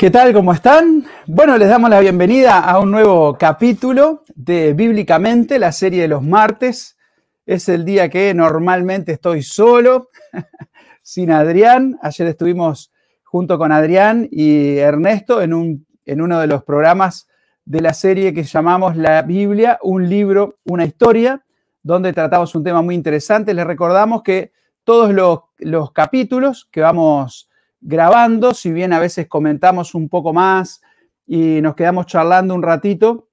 ¿Qué tal? ¿Cómo están? Bueno, les damos la bienvenida a un nuevo capítulo de Bíblicamente, la serie de los martes. Es el día que normalmente estoy solo, sin Adrián. Ayer estuvimos junto con Adrián y Ernesto en, un, en uno de los programas de la serie que llamamos La Biblia, un libro, una historia, donde tratamos un tema muy interesante. Les recordamos que todos los, los capítulos que vamos grabando, si bien a veces comentamos un poco más y nos quedamos charlando un ratito,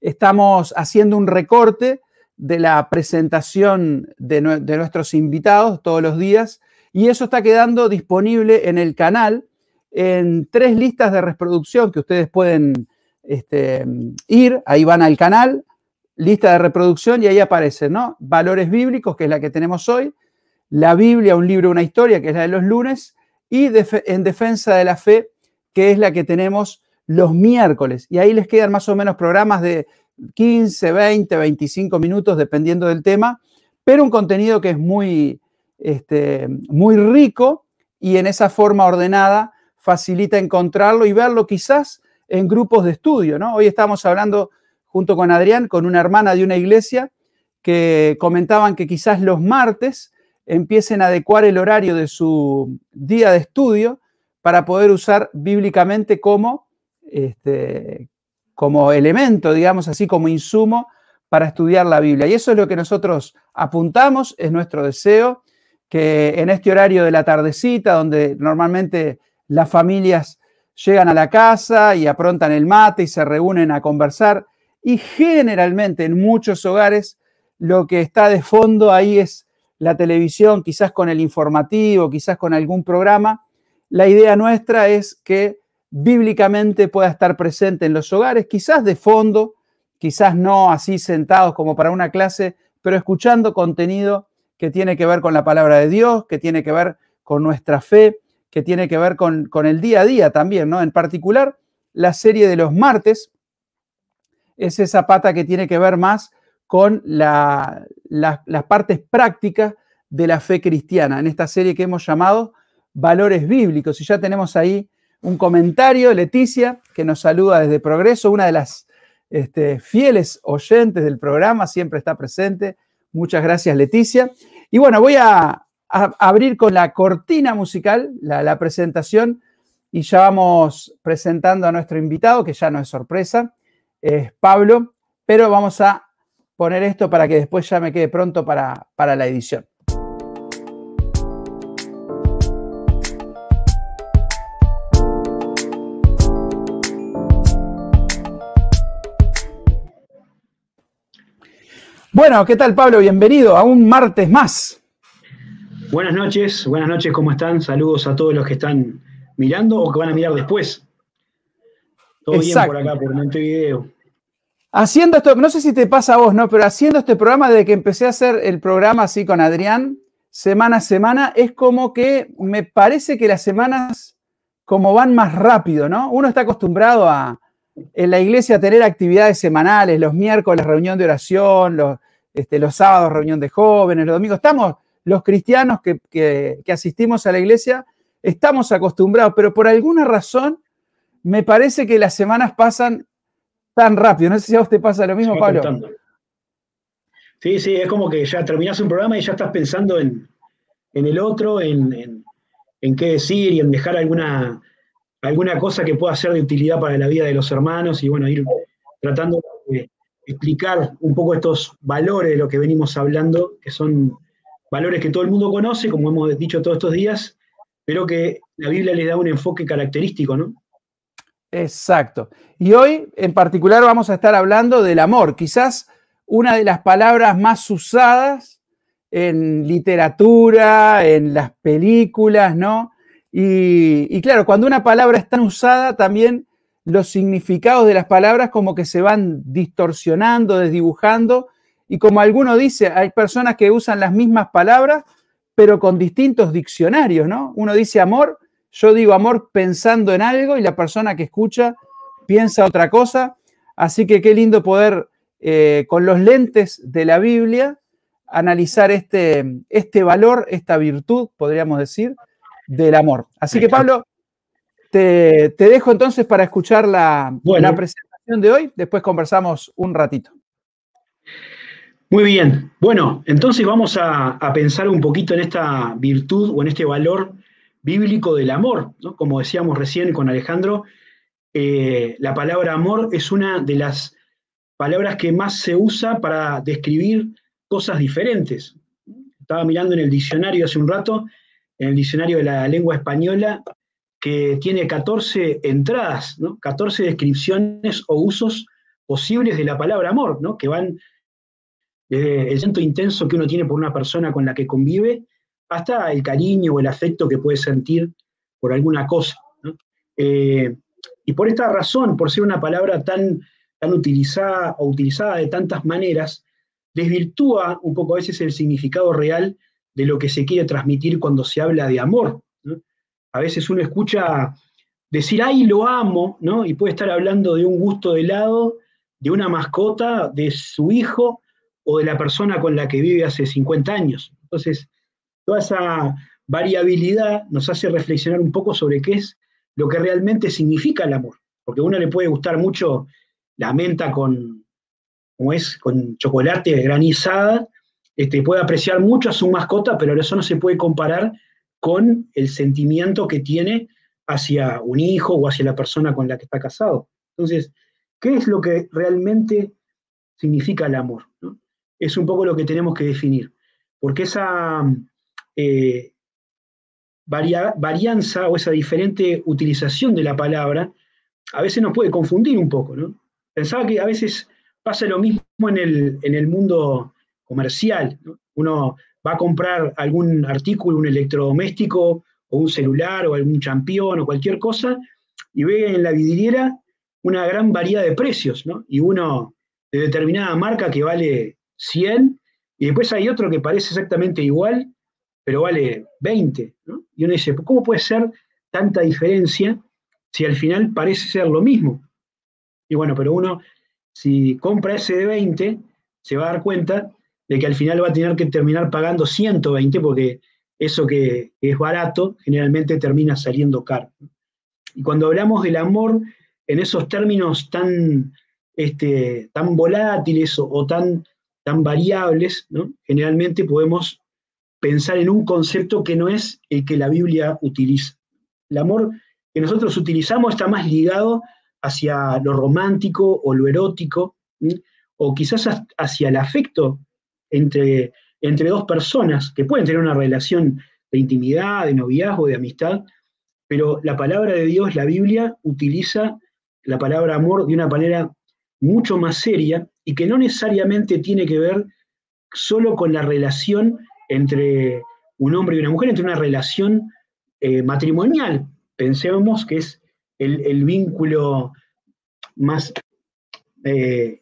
estamos haciendo un recorte de la presentación de, nuestros invitados todos los días y eso está quedando disponible en el canal en tres listas de reproducción que ustedes pueden este, ir, ahí van al canal, lista de reproducción y ahí aparecen, ¿no? Valores bíblicos, que es la que tenemos hoy, la Biblia, un libro, una historia, que es la de los lunes, y en defensa de la fe, que es la que tenemos los miércoles. Y ahí les quedan más o menos programas de 15, 20, 25 minutos, dependiendo del tema, pero un contenido que es muy, este, muy rico y en esa forma ordenada facilita encontrarlo y verlo quizás en grupos de estudio. ¿no? Hoy estamos hablando junto con Adrián, con una hermana de una iglesia, que comentaban que quizás los martes empiecen a adecuar el horario de su día de estudio para poder usar bíblicamente como, este, como elemento, digamos así, como insumo para estudiar la Biblia. Y eso es lo que nosotros apuntamos, es nuestro deseo, que en este horario de la tardecita, donde normalmente las familias llegan a la casa y aprontan el mate y se reúnen a conversar, y generalmente en muchos hogares lo que está de fondo ahí es la televisión, quizás con el informativo, quizás con algún programa. La idea nuestra es que bíblicamente pueda estar presente en los hogares, quizás de fondo, quizás no así sentados como para una clase, pero escuchando contenido que tiene que ver con la palabra de Dios, que tiene que ver con nuestra fe, que tiene que ver con, el día a día también, ¿no? En particular, la serie de los martes es esa pata que tiene que ver más con las partes prácticas de la fe cristiana, en esta serie que hemos llamado Valores Bíblicos. Y ya tenemos ahí un comentario, Leticia, que nos saluda desde Progreso, una de las este, fieles oyentes del programa, siempre está presente. Muchas gracias, Leticia. Y bueno, voy a, abrir con la cortina musical, la, la presentación, y ya vamos presentando a nuestro invitado, que ya no es sorpresa, es Pablo, pero vamos a poner esto para que después ya me quede pronto para, para la edición. Bueno, ¿qué tal Pablo? Bienvenido a un martes más. Buenas noches, buenas noches, ¿cómo están? Saludos a todos los que están mirando o que van a mirar después. Todo bien por acá, por Montevideo. Haciendo esto, no sé si te pasa a vos, ¿no? Pero haciendo este programa, desde que empecé a hacer el programa así con Adrián, semana a semana, es como que me parece que las semanas como van más rápido, ¿no? Uno está acostumbrado a en la iglesia a tener actividades semanales, los miércoles reunión de oración, los, este, los sábados reunión de jóvenes, los domingos. Estamos, los cristianos que, que asistimos a la iglesia, estamos acostumbrados, pero por alguna razón me parece que las semanas pasan tan rápido. No sé si a usted pasa lo mismo, Pablo. Sí, sí, es como que ya terminás un programa y ya estás pensando en, el otro, en, qué decir y en dejar alguna, alguna cosa que pueda ser de utilidad para la vida de los hermanos y bueno, ir tratando de explicar un poco estos valores de lo que venimos hablando, que son valores que todo el mundo conoce, como hemos dicho todos estos días, pero que la Biblia les da un enfoque característico, ¿no? Exacto. Y hoy en particular vamos a estar hablando del amor, quizás una de las palabras más usadas en literatura, en las películas, ¿no? Y, claro, cuando una palabra es tan usada, también los significados de las palabras como que se van distorsionando, desdibujando, y como alguno dice, hay personas que usan las mismas palabras, pero con distintos diccionarios, ¿no? Uno dice amor yo digo amor pensando en algo y la persona que escucha piensa otra cosa. Así que qué lindo poder, eh, con los lentes de la Biblia, analizar este, este valor, esta virtud, podríamos decir, del amor. Así que Pablo, Te, dejo entonces para escuchar la, la presentación de hoy, después conversamos un ratito. Muy bien, bueno, entonces vamos a, pensar un poquito en esta virtud o en este valor bíblico del amor, Como decíamos recién con Alejandro, eh, la palabra amor es una de las palabras que más se usa para describir cosas diferentes. Estaba mirando en el diccionario hace un rato, en el diccionario de la lengua española, que tiene 14 entradas, 14 descripciones o usos posibles de la palabra amor, ¿no? que van desde el sentimiento intenso que uno tiene por una persona con la que convive, hasta el cariño o el afecto que puede sentir por alguna cosa. Eh, y por esta razón, por ser una palabra tan, tan utilizada o utilizada de tantas maneras, desvirtúa un poco a veces el significado real de lo que se quiere transmitir cuando se habla de amor. A veces uno escucha decir, ay, lo amo, ¿no? y puede estar hablando de un gusto de helado, de una mascota, de su hijo, o de la persona con la que vive hace 50 años. Entonces, toda esa variabilidad nos hace reflexionar un poco sobre qué es lo que realmente significa el amor. Porque a uno le puede gustar mucho la menta con, como es, con chocolate granizada, este, puede apreciar mucho a su mascota, pero eso no se puede comparar con el sentimiento que tiene hacia un hijo o hacia la persona con la que está casado. Entonces, ¿qué es lo que realmente significa el amor? es un poco lo que tenemos que definir, porque esa eh, varianza o esa diferente utilización de la palabra a veces nos puede confundir un poco, ¿no? Pensaba que a veces pasa lo mismo en el, en el mundo comercial, Uno va a comprar algún artículo, un electrodoméstico o un celular o algún champión o cualquier cosa y ve en la vidriera una gran variedad de precios, ¿no? Y uno de determinada marca que vale 100, y después hay otro que parece exactamente igual, pero vale 20. Y uno dice, ¿cómo puede ser tanta diferencia si al final parece ser lo mismo? Y bueno, pero uno, si compra ese de 20, se va a dar cuenta de que al final va a tener que terminar pagando 120 porque eso que es barato generalmente termina saliendo caro. Y cuando hablamos del amor en esos términos tan, este, tan volátiles o tan tan variables, generalmente podemos pensar en un concepto que no es el que la Biblia utiliza. El amor que nosotros utilizamos está más ligado hacia lo romántico o lo erótico, o quizás hacia el afecto entre, entre dos personas que pueden tener una relación de intimidad, de noviazgo, de amistad, pero la palabra de Dios, la Biblia, utiliza la palabra amor de una manera mucho más seria y que no necesariamente tiene que ver solo con la relación entre un hombre y una mujer, entre una relación eh, matrimonial. Pensemos que es el, vínculo más eh,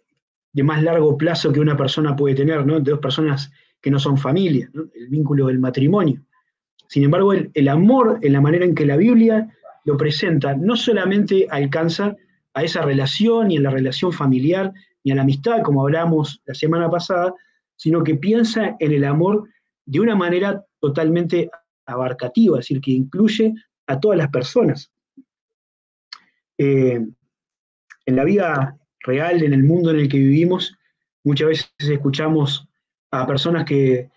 de más largo plazo que una persona puede tener, ¿no? De dos personas que no son familia, el vínculo del matrimonio. Sin embargo, el amor, en la manera en que la Biblia lo presenta, no solamente alcanza a esa relación y en la relación familiar ni a la amistad, como hablamos la semana pasada, sino que piensa en el amor de una manera totalmente abarcativa, es decir, que incluye a todas las personas. Eh, en la vida real, en el mundo en el que vivimos, muchas veces escuchamos a personas que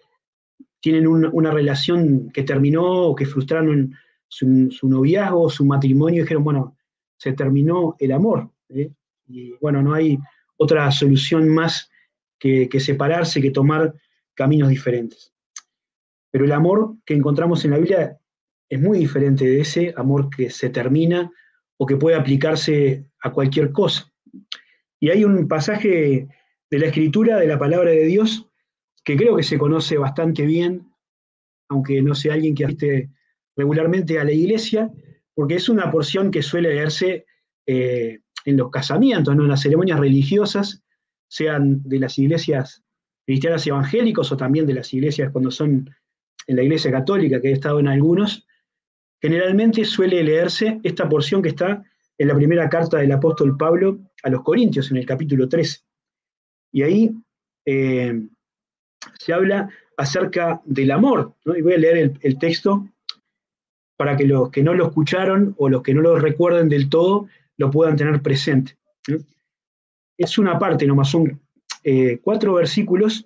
tienen una relación que terminó o que frustraron su, su noviazgo, su matrimonio, y dijeron, bueno, se terminó el amor. ¿eh? Y bueno, no hay otra solución más que, separarse, que tomar caminos diferentes. Pero el amor que encontramos en la Biblia es muy diferente de ese amor que se termina o que puede aplicarse a cualquier cosa. Y hay un pasaje de la escritura, de la palabra de Dios, que creo que se conoce bastante bien, aunque no sea alguien que asiste regularmente a la iglesia, porque es una porción que suele leerse eh, en los casamientos, ¿no? en las ceremonias religiosas, sean de las iglesias cristianas evangélicos o también de las iglesias cuando son en la iglesia católica, que he estado en algunos, generalmente suele leerse esta porción que está en la primera carta del apóstol Pablo a los Corintios, en el capítulo 13. Y ahí eh, se habla acerca del amor. Y voy a leer el texto para que los que no lo escucharon o los que no lo recuerden del todo lo puedan tener presente. Es una parte nomás, son eh, cuatro versículos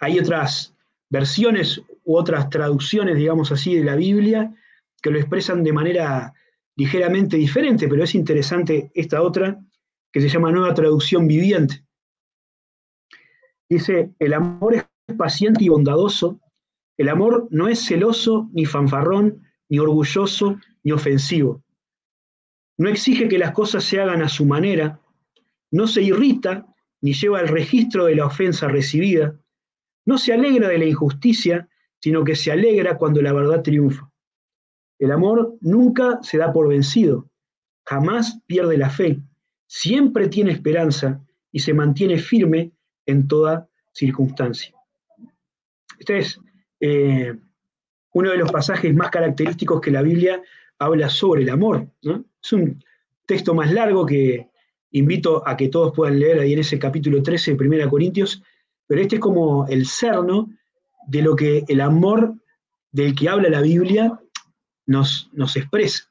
Hay otras versiones u otras traducciones, digamos así, de la Biblia que lo expresan de manera ligeramente diferente, pero es interesante esta otra que se llama Nueva Traducción Viviente. Dice, el amor es paciente y bondadoso, el amor no es celoso, ni fanfarrón, ni orgulloso, ni ofensivo. No exige que las cosas se hagan a su manera, no se irrita, ni lleva el registro de la ofensa recibida, no se alegra de la injusticia, sino que se alegra cuando la verdad triunfa. El amor nunca se da por vencido, jamás pierde la fe, siempre tiene esperanza y se mantiene firme en toda circunstancia. Este es eh, uno de los pasajes más característicos que la Biblia habla sobre el amor. Es un texto más largo que invito a que todos puedan leer ahí en ese capítulo 13 de 1 Corintios, pero este es como el cerno de lo que el amor del que habla la Biblia nos, nos expresa.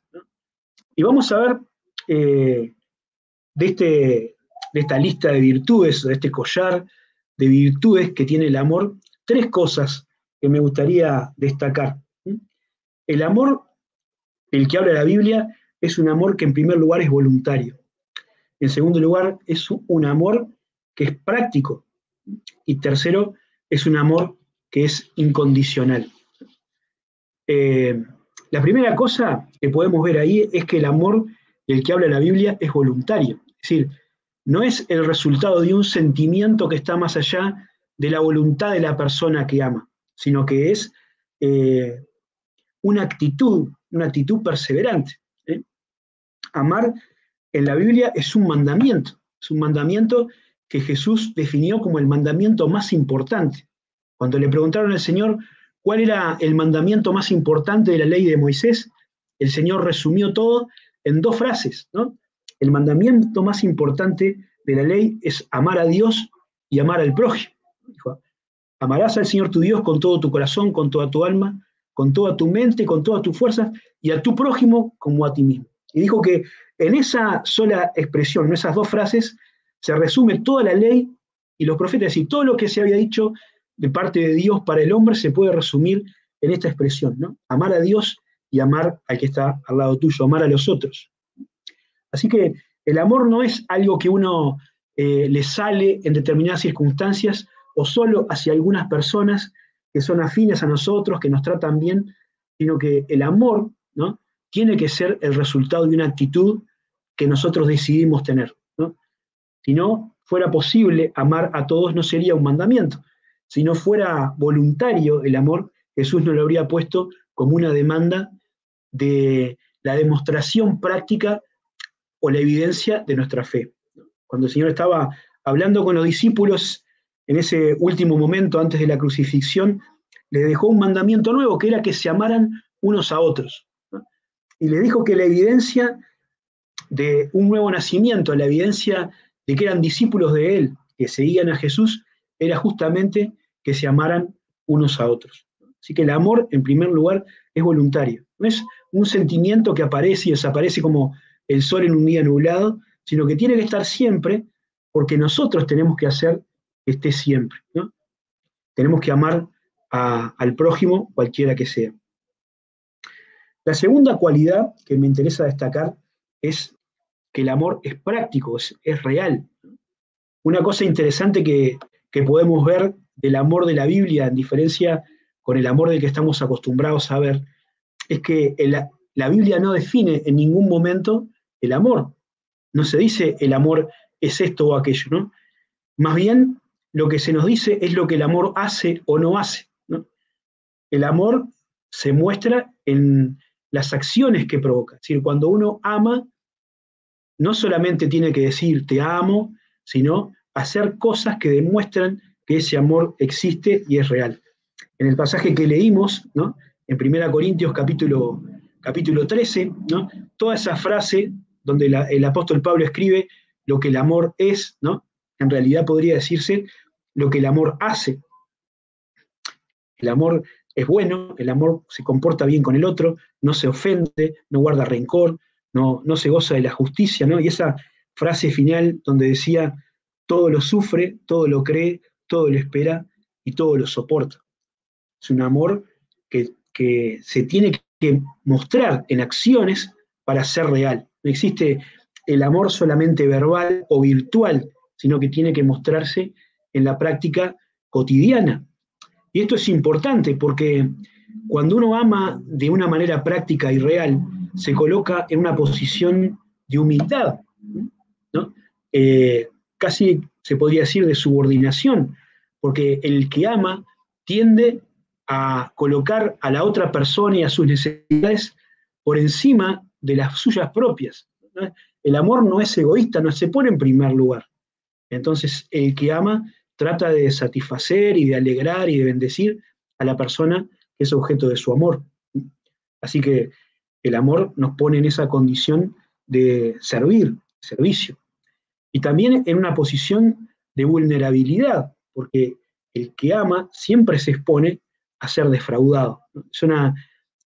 Y vamos a ver eh, de, este, de esta lista de virtudes, de este collar de virtudes que tiene el amor, tres cosas que me gustaría destacar. El amor del que habla la Biblia es un amor que en primer lugar es voluntario. En segundo lugar, es un amor que es práctico. Y tercero, es un amor que es incondicional. Eh, la primera cosa que podemos ver ahí es que el amor del que habla la Biblia es voluntario. Es decir, no es el resultado de un sentimiento que está más allá de la voluntad de la persona que ama, sino que es eh, una actitud, una actitud perseverante. ¿eh? Amar en la Biblia es un mandamiento, es un mandamiento que Jesús definió como el mandamiento más importante. Cuando le preguntaron al Señor cuál era el mandamiento más importante de la ley de Moisés, el Señor resumió todo en dos frases. El mandamiento más importante de la ley es amar a Dios y amar al prójimo. Amarás al Señor tu Dios con todo tu corazón, con toda tu alma, con toda tu mente, con toda tu fuerza, y a tu prójimo como a ti mismo. Y dijo que en esa sola expresión, en esas dos frases, se resume toda la ley y los profetas y todo lo que se había dicho de parte de Dios para el hombre se puede resumir en esta expresión, ¿no? Amar a Dios y amar al que está al lado tuyo, amar a los otros. Así que el amor no es algo que uno eh, le sale en determinadas circunstancias o solo hacia algunas personas que son afines a nosotros, que nos tratan bien, sino que el amor ¿no? tiene que ser el resultado de una actitud que nosotros decidimos tener. Si no fuera posible amar a todos, no sería un mandamiento. Si no fuera voluntario el amor, Jesús no lo habría puesto como una demanda de la demostración práctica o la evidencia de nuestra fe. Cuando el Señor estaba hablando con los discípulos en ese último momento antes de la crucifixión, les dejó un mandamiento nuevo, que era que se amaran unos a otros. Y le dijo que la evidencia de un nuevo nacimiento, la evidencia de que eran discípulos de Él, que seguían a Jesús, era justamente que se amaran unos a otros. Así que el amor, en primer lugar, es voluntario. No es un sentimiento que aparece y desaparece como el sol en un día nublado, sino que tiene que estar siempre porque nosotros tenemos que hacer que esté siempre. Tenemos que amar al prójimo, cualquiera que sea. La segunda cualidad que me interesa destacar es que el amor es práctico, es, real. Una cosa interesante que, podemos ver del amor de la Biblia, en diferencia con el amor del que estamos acostumbrados a ver, es que la Biblia no define en ningún momento el amor. No se dice el amor es esto o aquello, ¿no? Más bien lo que se nos dice es lo que el amor hace o no hace. El amor se muestra en las acciones que provoca. Es decir, cuando uno ama, no solamente tiene que decir te amo, sino hacer cosas que demuestran que ese amor existe y es real. En el pasaje que leímos, ¿no? en 1 Corintios capítulo, capítulo 13, ¿no? toda esa frase donde el apóstol Pablo escribe lo que el amor es, ¿no? en realidad podría decirse lo que el amor hace. El amor es bueno, el amor se comporta bien con el otro, no se ofende, no guarda rencor, no, no se goza de la justicia, ¿no? Y esa frase final donde decía, todo lo sufre, todo lo cree, todo lo espera y todo lo soporta. Es un amor que, que se tiene que mostrar en acciones para ser real. No existe el amor solamente verbal o virtual, sino que tiene que mostrarse en la práctica cotidiana. Y esto es importante porque cuando uno ama de una manera práctica y real, se coloca en una posición de humildad. Eh, casi se podría decir de subordinación, porque el que ama tiende a colocar a la otra persona y a sus necesidades por encima de las suyas propias. El amor no es egoísta, no se pone en primer lugar. Entonces, el que ama trata de satisfacer y de alegrar y de bendecir a la persona que es objeto de su amor. Así que el amor nos pone en esa condición de servir, servicio. Y también en una posición de vulnerabilidad, porque el que ama siempre se expone a ser defraudado. Es una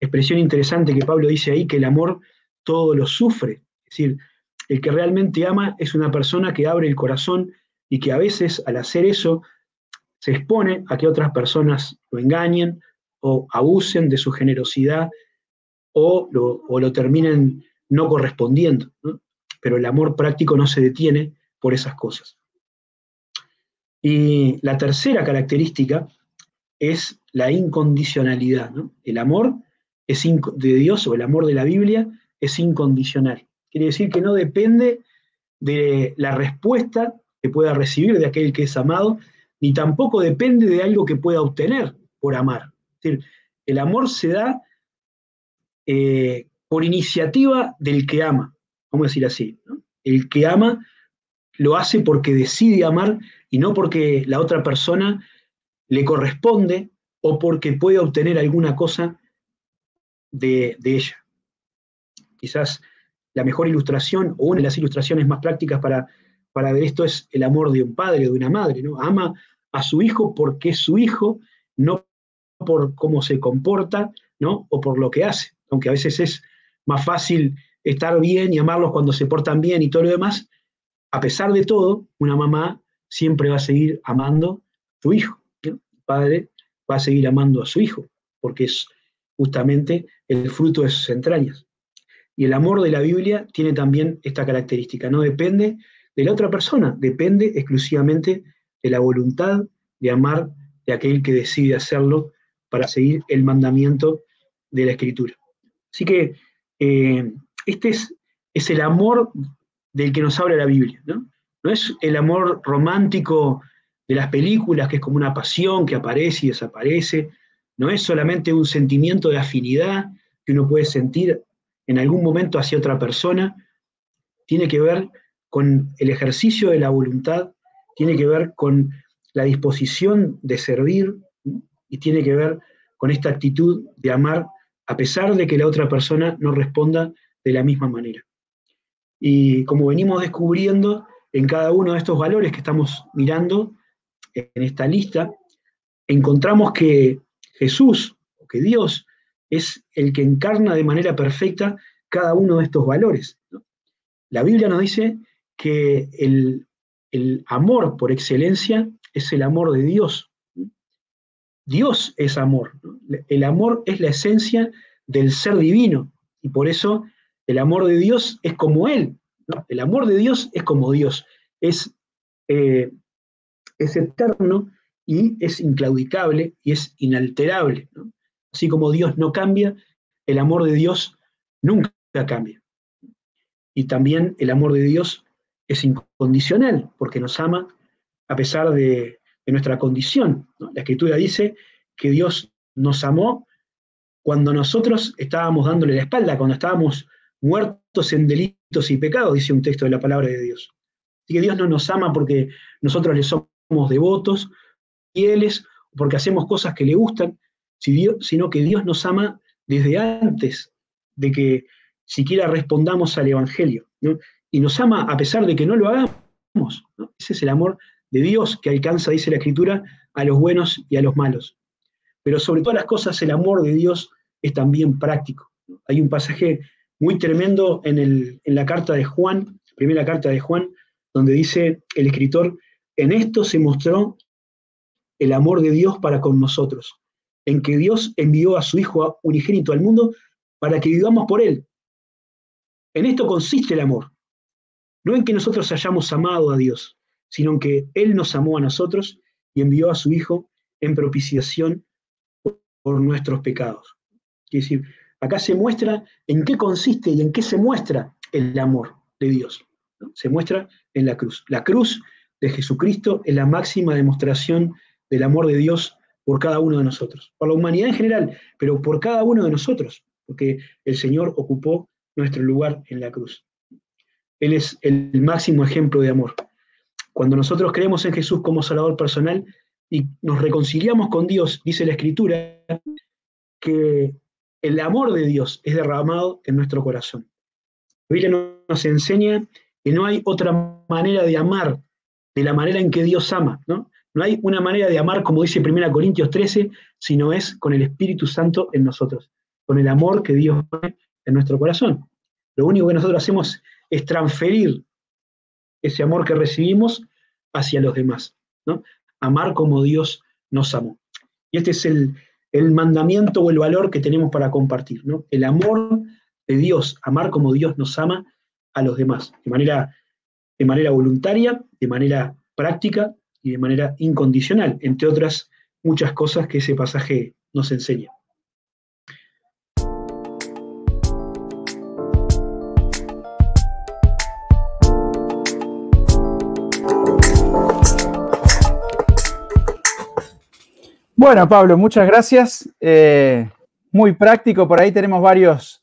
expresión interesante que Pablo dice ahí, que el amor todo lo sufre. Es decir, el que realmente ama es una persona que abre el corazón y que a veces al hacer eso se expone a que otras personas lo engañen o abusen de su generosidad o lo, terminen no correspondiendo. Pero el amor práctico no se detiene por esas cosas. Y la tercera característica es la incondicionalidad. El amor es de Dios o el amor de la Biblia es incondicional. Quiere decir que no depende de la respuesta que pueda recibir de aquel que es amado, ni tampoco depende de algo que pueda obtener por amar. El amor se da eh, por iniciativa del que ama, vamos a decir así. El que ama lo hace porque decide amar y no porque la otra persona le corresponde o porque puede obtener alguna cosa de, de ella. Quizás la mejor ilustración o una de las ilustraciones más prácticas para para ver esto es el amor de un padre o de una madre, ¿no? Ama a su hijo porque es su hijo, no por cómo se comporta, ¿no? O por lo que hace, aunque a veces es más fácil estar bien y amarlos cuando se portan bien y todo lo demás, a pesar de todo, una mamá siempre va a seguir amando a su hijo. El padre va a seguir amando a su hijo, porque es justamente el fruto de sus entrañas. Y el amor de la Biblia tiene también esta característica, no depende de la otra persona, depende exclusivamente de la voluntad de amar de aquel que decide hacerlo para seguir el mandamiento de la Escritura. Así que eh, este es, es, el amor del que nos habla la Biblia, ¿no? No es el amor romántico de las películas, que es como una pasión que aparece y desaparece, no es solamente un sentimiento de afinidad que uno puede sentir en algún momento hacia otra persona, tiene que ver con el ejercicio de la voluntad, tiene que ver con la disposición de servir y tiene que ver con esta actitud de amar a pesar de que la otra persona no responda de la misma manera. Y como venimos descubriendo en cada uno de estos valores que estamos mirando en esta lista, encontramos que Jesús, o que Dios, es el que encarna de manera perfecta cada uno de estos valores. La Biblia nos dice que el, amor por excelencia es el amor de Dios. Dios es amor. El amor es la esencia del ser divino y por eso el amor de Dios es como Él. El amor de Dios es como Dios. Es, eh, es eterno y es inclaudicable y es inalterable. Así como Dios no cambia, el amor de Dios nunca cambia. Y también el amor de Dios es incondicional, porque nos ama a pesar de, nuestra condición. La escritura dice que Dios nos amó cuando nosotros estábamos dándole la espalda, cuando estábamos muertos en delitos y pecados, dice un texto de la palabra de Dios. Y que Dios no nos ama porque nosotros le somos devotos, fieles, porque hacemos cosas que le gustan, sino que Dios nos ama desde antes de que siquiera respondamos al Evangelio. Y nos ama a pesar de que no lo hagamos. Ese es el amor de Dios que alcanza, dice la Escritura, a los buenos y a los malos. Pero sobre todas las cosas, el amor de Dios es también práctico. Hay un pasaje muy tremendo en, la carta de Juan, primera carta de Juan, donde dice el escritor, en esto se mostró el amor de Dios para con nosotros, en que Dios envió a su Hijo unigénito al mundo para que vivamos por Él. En esto consiste el amor, no en que nosotros hayamos amado a Dios, sino que Él nos amó a nosotros y envió a su Hijo en propiciación por nuestros pecados. Es decir, acá se muestra en qué consiste y en qué se muestra el amor de Dios. Se muestra en la cruz. La cruz de Jesucristo es la máxima demostración del amor de Dios por cada uno de nosotros, por la humanidad en general, pero por cada uno de nosotros, porque el Señor ocupó nuestro lugar en la cruz. Él es el máximo ejemplo de amor. Cuando nosotros creemos en Jesús como Salvador personal y nos reconciliamos con Dios, dice la Escritura, que el amor de Dios es derramado en nuestro corazón. La Biblia nos enseña que no hay otra manera de amar de la manera en que Dios ama, ¿no? No hay una manera de amar, como dice 1 Corintios 13, sino es con el Espíritu Santo en nosotros, con el amor que Dios pone en nuestro corazón. Lo único que nosotros hacemos es transferir ese amor que recibimos hacia los demás, ¿no? Amar como Dios nos amó. Y este es el, el mandamiento o el valor que tenemos para compartir, ¿no? El amor de Dios, amar como Dios nos ama a los demás, de manera, de manera voluntaria, de manera práctica y de manera incondicional, entre otras muchas cosas que ese pasaje nos enseña. Bueno, Pablo, muchas gracias. Eh, muy práctico, por ahí tenemos varios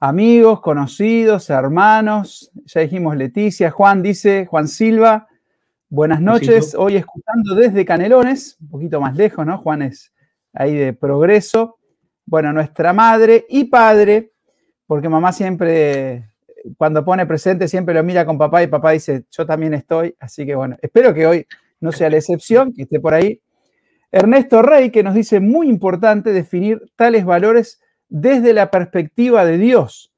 amigos, conocidos, hermanos. Ya dijimos Leticia, Juan dice, Juan Silva, buenas noches. Hoy escuchando desde Canelones, un poquito más lejos, ¿no? Juan es ahí de progreso. Bueno, nuestra madre y padre, porque mamá siempre, cuando pone presente, siempre lo mira con papá y papá dice, yo también estoy. Así que bueno, espero que hoy no sea la excepción, que esté por ahí Ernesto Rey, que nos dice muy importante definir tales valores desde la perspectiva de Dios.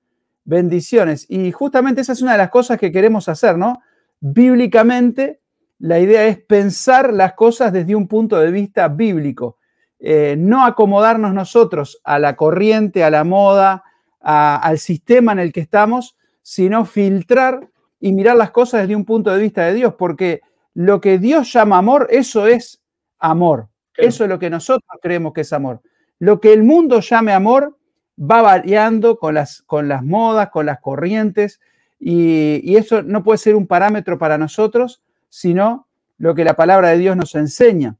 Bendiciones. Y justamente esa es una de las cosas que queremos hacer, ¿no? Bíblicamente, la idea es pensar las cosas desde un punto de vista bíblico. Eh, no acomodarnos nosotros a la corriente, a la moda, al sistema en el que estamos, sino filtrar y mirar las cosas desde un punto de vista de Dios, porque lo que Dios llama amor, eso es amor. Eso es lo que nosotros creemos que es amor. Lo que el mundo llame amor va variando con las, con las modas, con las corrientes, y, eso no puede ser un parámetro para nosotros, sino lo que la palabra de Dios nos enseña.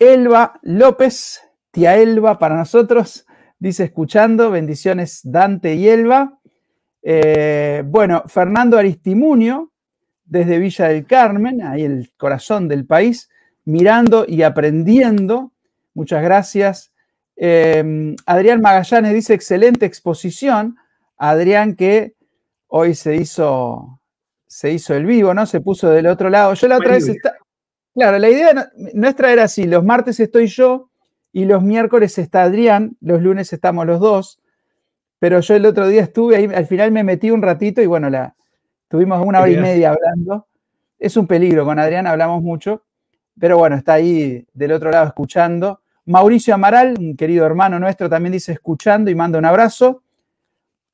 Elba López, tía Elba para nosotros, dice escuchando, bendiciones Dante y Elba. Eh, bueno, Fernando Aristimunio, desde Villa del Carmen, ahí el corazón del país, mirando y aprendiendo. Muchas gracias. Em, Adrián Magallanes dice, excelente exposición. Adrián que hoy se hizo, se hizo el vivo, ¿no? Se puso del otro lado. Yo la otra vez está... Claro, la idea nuestra era así, los martes estoy yo y los miércoles está Adrián, los lunes estamos los dos, pero yo el otro día estuve ahí, al final me metí un ratito y bueno, la, tuvimos una hora y media hablando. Es un peligro, con Adrián hablamos mucho, pero bueno, está ahí del otro lado escuchando. Mauricio Amaral, un querido hermano nuestro, también dice escuchando y manda un abrazo.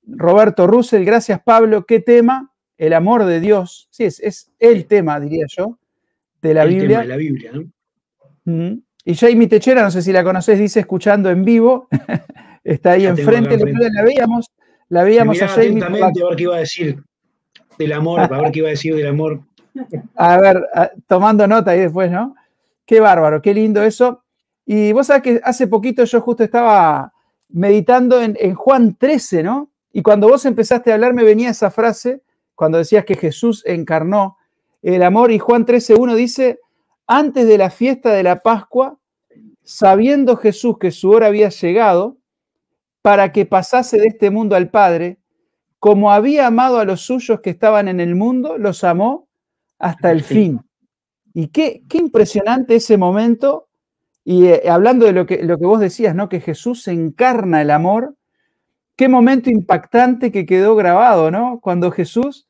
Roberto Russell, gracias Pablo. ¿Qué tema? El amor de Dios. Sí, es, es el tema, diría yo, de la Biblia. Tema de la Biblia, ¿no? Y Jamie Techera, no sé si la conoces, dice escuchando en vivo. Está ahí enfrente, la veíamos, la veíamos a Jamie. a ver qué iba a decir del amor, a ver qué iba a decir del amor. A ver, tomando nota ahí después, ¿no? Qué bárbaro, qué lindo eso. Y vos sabés que hace poquito yo justo estaba meditando en, en Juan 13, ¿no? Y cuando vos empezaste a hablar me venía esa frase, cuando decías que Jesús encarnó el amor, y Juan 13.1 dice, antes de la fiesta de la Pascua, sabiendo Jesús que su hora había llegado, para que pasase de este mundo al Padre, como había amado a los suyos que estaban en el mundo, los amó hasta el fin. Y qué, impresionante ese momento. Y eh, hablando de lo que, lo que vos decías, ¿no? Que Jesús encarna el amor. Qué momento impactante que quedó grabado, ¿no? Cuando Jesús,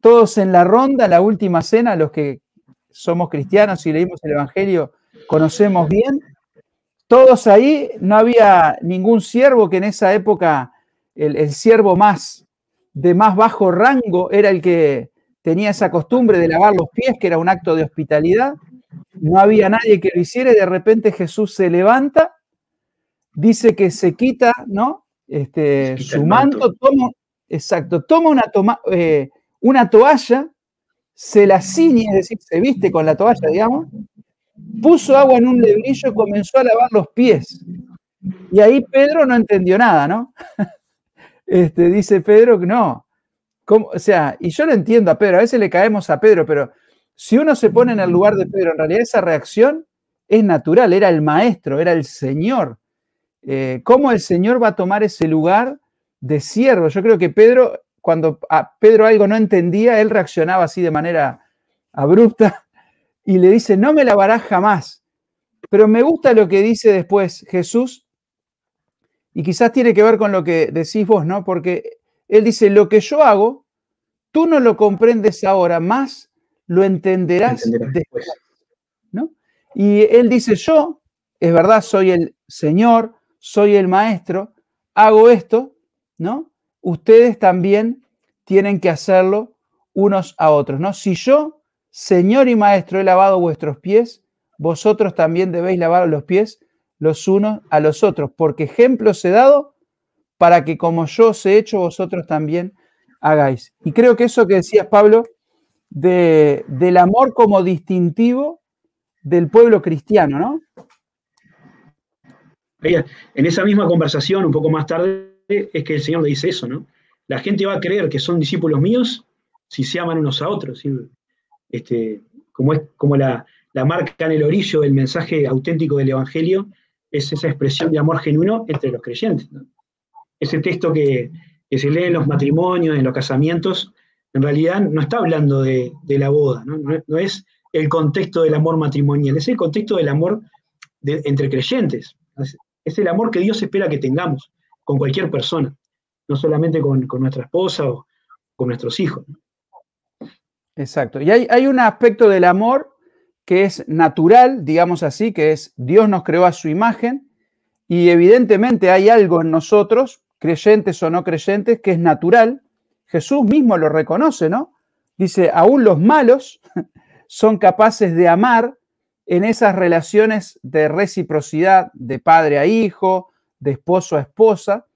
todos en la ronda, la última cena, los que somos cristianos y leímos el Evangelio, conocemos bien, todos ahí, no había ningún siervo que en esa época, el, siervo más de más bajo rango era el que tenía esa costumbre de lavar los pies, que era un acto de hospitalidad. No había nadie que lo hiciera y de repente Jesús se levanta, dice que se quita, ¿no? Este, su manto, toma, exacto, toma una, eh, una toalla, se la ciñe, es decir, se viste con la toalla, digamos, puso agua en un lebrillo y comenzó a lavar los pies. Y ahí Pedro no entendió nada, ¿no? Este, dice Pedro que no. O sea, y yo lo entiendo a Pedro, a veces le caemos a Pedro, pero si uno se pone en el lugar de Pedro, en realidad esa reacción es natural, era el maestro, era el Señor. Eh, ¿Cómo el Señor va a tomar ese lugar de siervo? Yo creo que Pedro, cuando a Pedro algo no entendía, él reaccionaba así de manera abrupta y le dice, no me lavarás jamás. Pero me gusta lo que dice después Jesús, y quizás tiene que ver con lo que decís vos, ¿no? Porque él dice, lo que yo hago, tú no lo comprendes ahora, más lo entenderás, después. ¿no? Y él dice, yo, es verdad, soy el Señor, soy el Maestro, hago esto, ¿no? Ustedes también tienen que hacerlo unos a otros, ¿no? Si yo Señor y Maestro, he lavado vuestros pies, vosotros también debéis lavar los pies los unos a los otros, porque ejemplos he dado para que como yo os he hecho, vosotros también hagáis. Y creo que eso que decías, Pablo, de, del amor como distintivo del pueblo cristiano, ¿no? En esa misma conversación, un poco más tarde, es que el Señor le dice eso, ¿no? La gente va a creer que son discípulos míos si se aman unos a otros. Este, como es como la, marca en el orillo del mensaje auténtico del Evangelio, es esa expresión de amor genuino entre los creyentes. Ese texto que, se lee en los matrimonios, en los casamientos, en realidad no está hablando de, la boda, ¿no? es el contexto del amor matrimonial, es el contexto del amor entre creyentes. Es, el amor que Dios espera que tengamos con cualquier persona, no solamente con, con nuestra esposa o con nuestros hijos. Exacto. Y hay, un aspecto del amor que es natural, digamos así, que es Dios nos creó a su imagen y evidentemente hay algo en nosotros, creyentes o no creyentes, que es natural. Jesús mismo lo reconoce, ¿no? Dice, aún los malos son capaces de amar en esas relaciones de reciprocidad de padre a hijo, de esposo a esposa,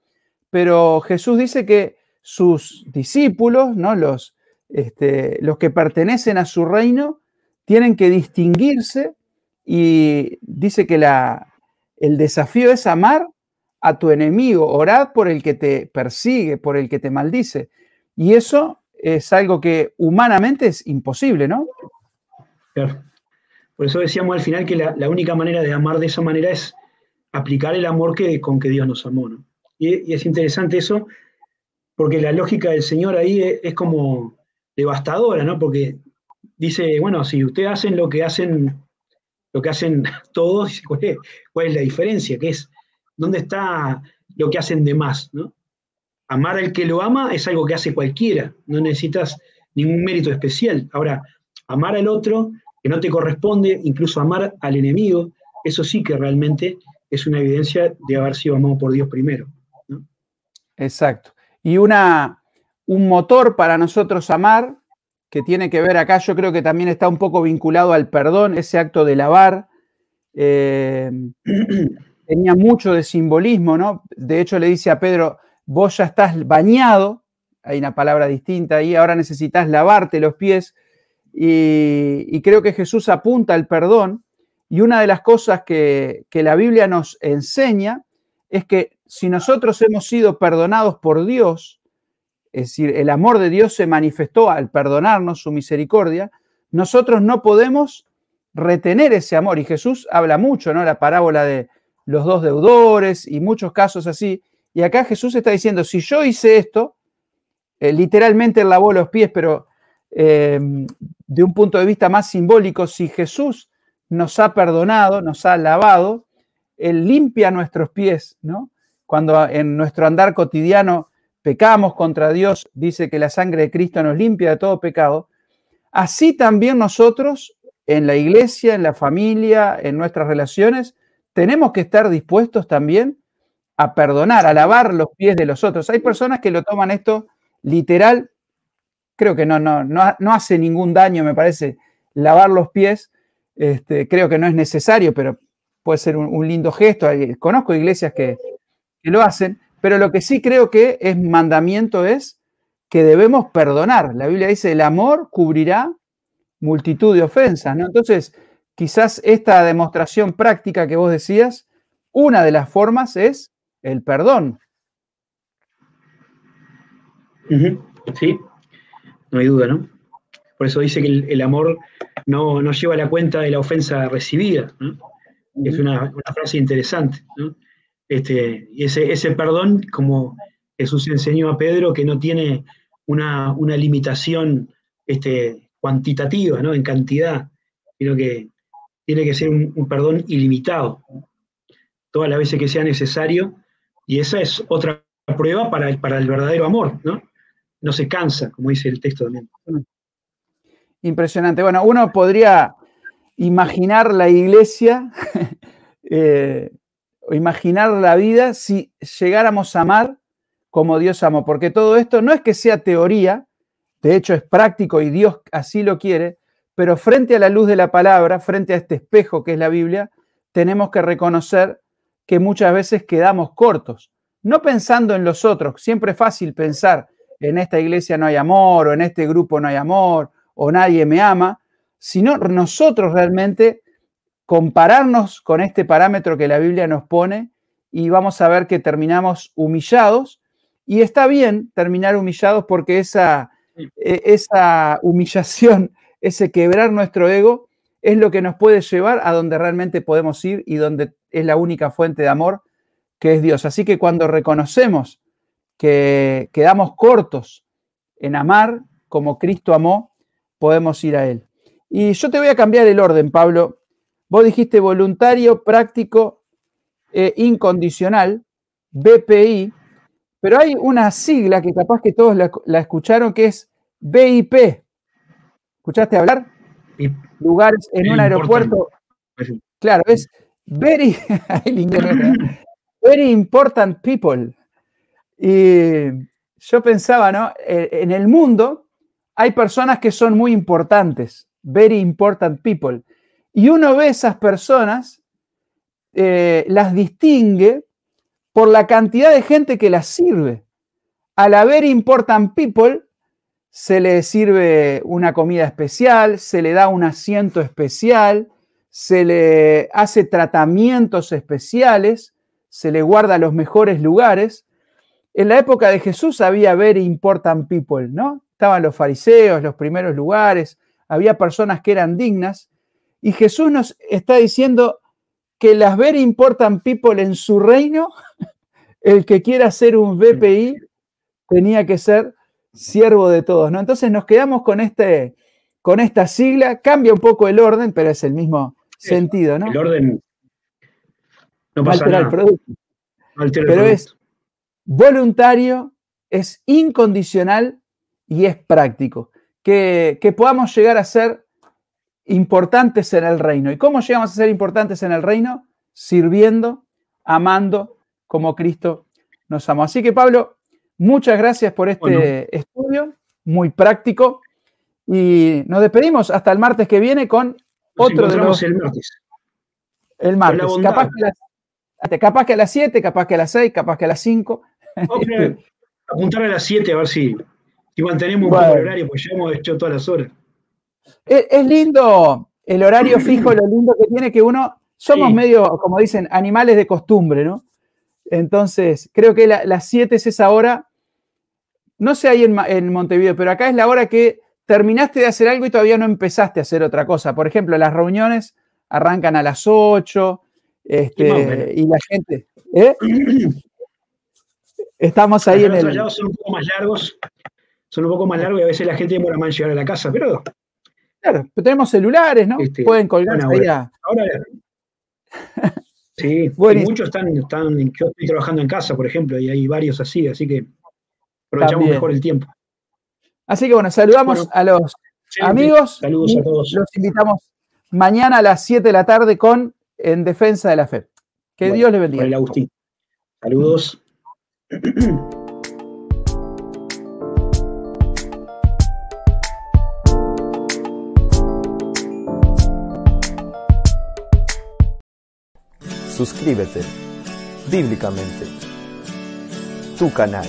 pero Jesús dice que sus discípulos, ¿no? Los, este, los que pertenecen a su reino tienen que distinguirse y dice que la, el desafío es amar a tu enemigo, orad por el que te persigue, por el que te maldice. Y eso es algo que humanamente es imposible, ¿no? Por eso decíamos al final que la, única manera de amar de esa manera es aplicar el amor que, con que Dios nos amó. Y, es interesante eso, porque la lógica del Señor ahí es como devastadora, ¿no? Porque dice, bueno, si ustedes hacen lo que hacen, lo que hacen todos, ¿cuál es, cuál es la diferencia? ¿Qué es? ¿Dónde está lo que hacen de más? ¿no? Amar al que lo ama es algo que hace cualquiera, no necesitas ningún mérito especial. Ahora, amar al otro que no te corresponde, incluso amar al enemigo, eso sí que realmente es una evidencia de haber sido amado por Dios primero. ¿no? Exacto. Y una, un motor para nosotros amar, que tiene que ver acá, yo creo que también está un poco vinculado al perdón, ese acto de lavar. Eh, tenía mucho de simbolismo, ¿no? De hecho, le dice a Pedro, vos ya estás bañado, hay una palabra distinta ahí, ahora necesitas lavarte los pies. Y, creo que Jesús apunta al perdón. Y una de las cosas que, que la Biblia nos enseña es que si nosotros hemos sido perdonados por Dios, es decir, el amor de Dios se manifestó al perdonarnos su misericordia, nosotros no podemos retener ese amor. Y Jesús habla mucho, ¿no? La parábola de los dos deudores y muchos casos así. Y acá Jesús está diciendo, si yo hice esto, eh, literalmente lavó los pies, pero eh, de un punto de vista más simbólico, si Jesús nos ha perdonado, nos ha lavado, Él limpia nuestros pies, ¿no? Cuando en nuestro andar cotidiano pecamos contra Dios, dice que la sangre de Cristo nos limpia de todo pecado, así también nosotros en la iglesia, en la familia, en nuestras relaciones, tenemos que estar dispuestos también a perdonar, a lavar los pies de los otros. Hay personas que lo toman esto literal, creo que no, no, no, hace ningún daño, me parece, lavar los pies, este, creo que no es necesario, pero puede ser un, lindo gesto. Conozco iglesias que, lo hacen, pero lo que sí creo que es mandamiento es que debemos perdonar. La Biblia dice, el amor cubrirá multitud de ofensas. Entonces, quizás esta demostración práctica que vos decías, una de las formas es el perdón. Sí, no hay duda, ¿no? Por eso dice que el, amor no, lleva la cuenta de la ofensa recibida. ¿no? Es una, una, frase interesante. ¿no? Este, y ese, ese perdón, como Jesús enseñó a Pedro, que no tiene una, limitación este, cuantitativa, ¿no? en cantidad, sino que tiene que ser un, perdón ilimitado, todas las veces que sea necesario, y esa es otra prueba para, para el verdadero amor, ¿no? No se cansa, como dice el texto también. Impresionante. Bueno, uno podría imaginar la iglesia eh, imaginar la vida si llegáramos a amar como Dios amó, porque todo esto no es que sea teoría, de hecho es práctico y Dios así lo quiere, pero frente a la luz de la palabra, frente a este espejo que es la Biblia, tenemos que reconocer que muchas veces quedamos cortos, no pensando en los otros, siempre es fácil pensar en esta iglesia no hay amor o en este grupo no hay amor o nadie me ama, sino nosotros realmente compararnos con este parámetro que la Biblia nos pone y vamos a ver que terminamos humillados. Y está bien terminar humillados porque esa, e, esa humillación, ese quebrar nuestro ego, es lo que nos puede llevar a donde realmente podemos ir y donde es la única fuente de amor, que es Dios. Así que cuando reconocemos que quedamos cortos en amar como Cristo amó, podemos ir a Él. Y yo te voy a cambiar el orden, Pablo, Vos dijiste voluntario, práctico e incondicional, BPI, pero hay una sigla que capaz que todos la, escucharon que es BIP. ¿Escuchaste hablar? Lugares en un aeropuerto. Claro, es very, very important people. Y yo pensaba, ¿no? Eh, en el mundo hay personas que son muy importantes, very important people. Y uno ve esas personas, eh, las distingue por la cantidad de gente que las sirve. Al haber important people, se le sirve una comida especial, se le da un asiento especial, se le hace tratamientos especiales, se le guarda los mejores lugares. En la época de Jesús había very important people, ¿no? Estaban los fariseos, los primeros lugares, había personas que eran dignas y Jesús nos está diciendo que las very important people en su reino, el que quiera ser un VPI tenía que ser siervo de todos, ¿no? Entonces nos quedamos con, este, con esta sigla, cambia un poco el orden, pero es el mismo sentido, ¿no? El orden no pasa nada. El producto. pero es voluntario, es incondicional y es práctico. Que, que podamos llegar a ser importantes en el reino. ¿Y cómo llegamos a ser importantes en el reino? Sirviendo, amando como Cristo nos amó. Así que Pablo, muchas gracias por este estudio, muy práctico. Y nos despedimos hasta el martes que viene con otro de los... el martes. El martes. Capaz que, a las, 7, capaz que a las 6, capaz que a las 5. apuntar a las 7 a ver si, mantenemos un poco el horario, pues ya hemos hecho todas las horas. Es, lindo el horario fijo, lo lindo que tiene que uno, somos medio, como dicen, animales de costumbre, ¿no? Entonces, creo que las 7 es esa hora. No sé ahí en, Montevideo, pero acá es la hora que terminaste de hacer algo y todavía no empezaste a hacer otra cosa. Por ejemplo, las reuniones arrancan a las 8 este, y la gente. ¿eh? Estamos ahí en el. son un poco más largos, son un poco más largos y a veces la gente demora más en llegar a la casa, pero. Claro, pero tenemos celulares, ¿no? Este, Pueden colgar ahí a... Ahora, Sí, muchos están, están, yo estoy trabajando en casa, por ejemplo, y hay varios así, así que aprovechamos mejor el tiempo. Así que bueno, saludamos a los amigos. Saludos a todos. Los invitamos mañana a las 7 de la tarde con En Defensa de la Fe. Que Dios les bendiga. El Agustín. Saludos. Suscríbete bíblicamente. Tu canal.